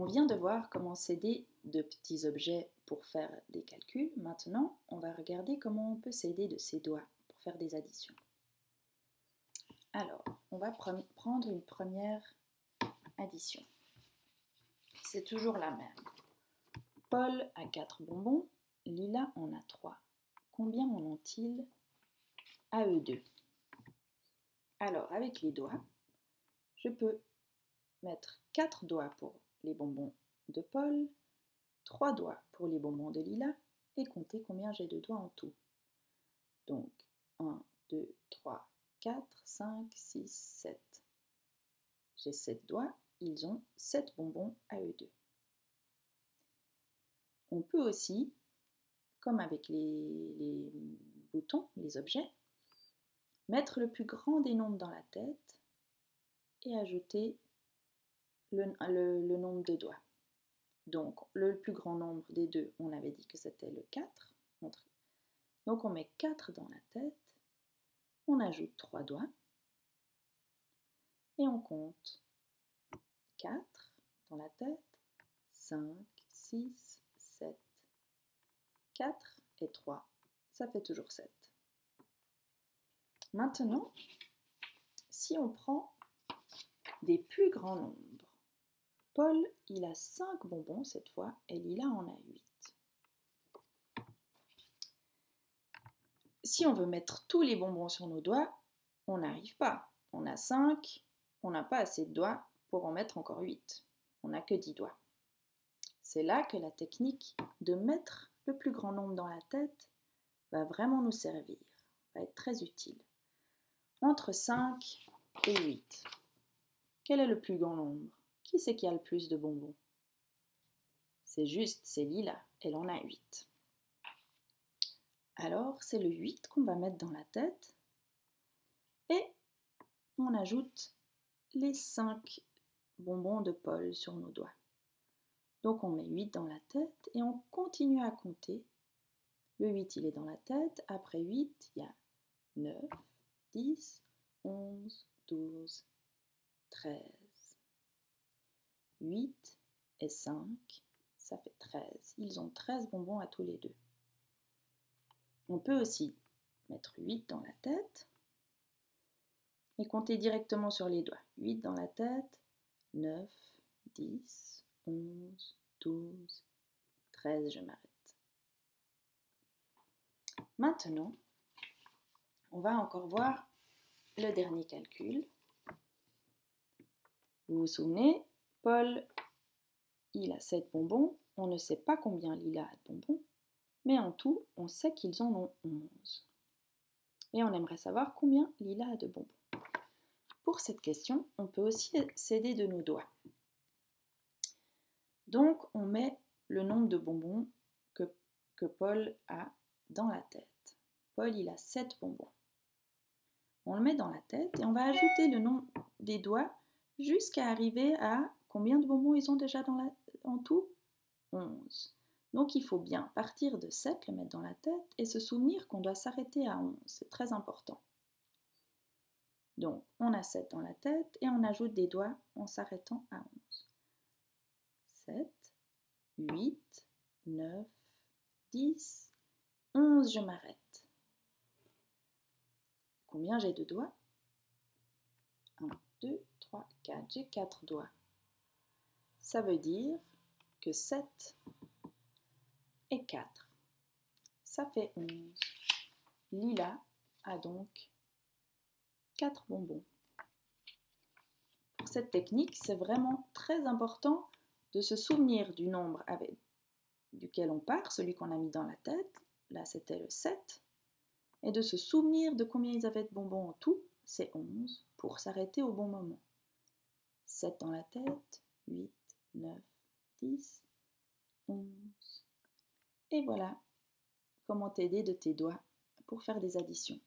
On vient de voir comment s'aider de petits objets pour faire des calculs. Maintenant, on va regarder comment on peut s'aider de ses doigts pour faire des additions. Alors, on va prendre une première addition. C'est toujours la même. Paul a 4 bonbons, Lila en a 3. Combien en ont-ils à eux deux? Alors, avec les doigts, je peux mettre 4 doigts pour les bonbons de Paul, 3 doigts pour les bonbons de Lila et compter combien j'ai de doigts en tout. Donc 1, 2, 3, 4, 5, 6, 7. J'ai 7 doigts, ils ont 7 bonbons à eux deux. On peut aussi, comme avec les, les boutons, les objets, mettre le plus grand des nombres dans la tête et ajouter le, nombre de doigts. Donc, le plus grand nombre des deux, on avait dit que c'était le 4. Donc, on met 4 dans la tête, on ajoute 3 doigts et on compte 4 dans la tête, 5, 6, 7, 4 et 3. Ça fait toujours 7. Maintenant, si on prend des plus grands nombres, Paul, il a 5 bonbons cette fois et Lila en a 8. Si on veut mettre tous les bonbons sur nos doigts, on n'arrive pas. On a 5, on n'a pas assez de doigts pour en mettre encore 8. On n'a que 10 doigts. C'est là que la technique de mettre le plus grand nombre dans la tête va vraiment nous servir, va être très utile. Entre 5 et 8. Quel est le plus grand nombre? Qui c'est qui a le plus de bonbons? C'est juste, c'est Lila, elle en a 8. Alors, c'est le 8 qu'on va mettre dans la tête et on ajoute les 5 bonbons de Paul sur nos doigts. Donc on met 8 dans la tête et on continue à compter. Le 8, il est dans la tête. Après 8, il y a 9, 10, 11, 12, 13. 8 et 5, ça fait 13. Ils ont 13 bonbons à tous les deux. On peut aussi mettre 8 dans la tête et compter directement sur les doigts. 8 dans la tête, 9, 10, 11, 12, 13, je m'arrête. Maintenant, on va encore voir le dernier calcul. Vous vous souvenez, Paul, il a 7 bonbons. On ne sait pas combien Lila a de bonbons, mais en tout, on sait qu'ils en ont 11. Et on aimerait savoir combien Lila a de bonbons. Pour cette question, on peut aussi s'aider de nos doigts. Donc, on met le nombre de bonbons que, que Paul a dans la tête. Paul, il a 7 bonbons. On le met dans la tête et on va ajouter le nombre des doigts jusqu'à arriver à Combien de bonbons ils ont déjà en tout? 11. Donc il faut bien partir de 7, le mettre dans la tête et se souvenir qu'on doit s'arrêter à 11. C'est très important. Donc on a 7 dans la tête et on ajoute des doigts en s'arrêtant à 11. 7, 8, 9, 10, 11, je m'arrête. Combien j'ai de doigts? 1, 2, 3, 4. J'ai 4 doigts. Ça veut dire que 7 et 4, ça fait 11. Lila a donc 4 bonbons. Pour cette technique, c'est vraiment très important de se souvenir du nombre duquel on part, celui qu'on a mis dans la tête. Là, c'était le 7. Et de se souvenir de combien ils avaient de bonbons en tout, c'est 11, pour s'arrêter au bon moment. 7 dans la tête, 8, 9, 10, 11. Et voilà comment t'aider de tes doigts pour faire des additions.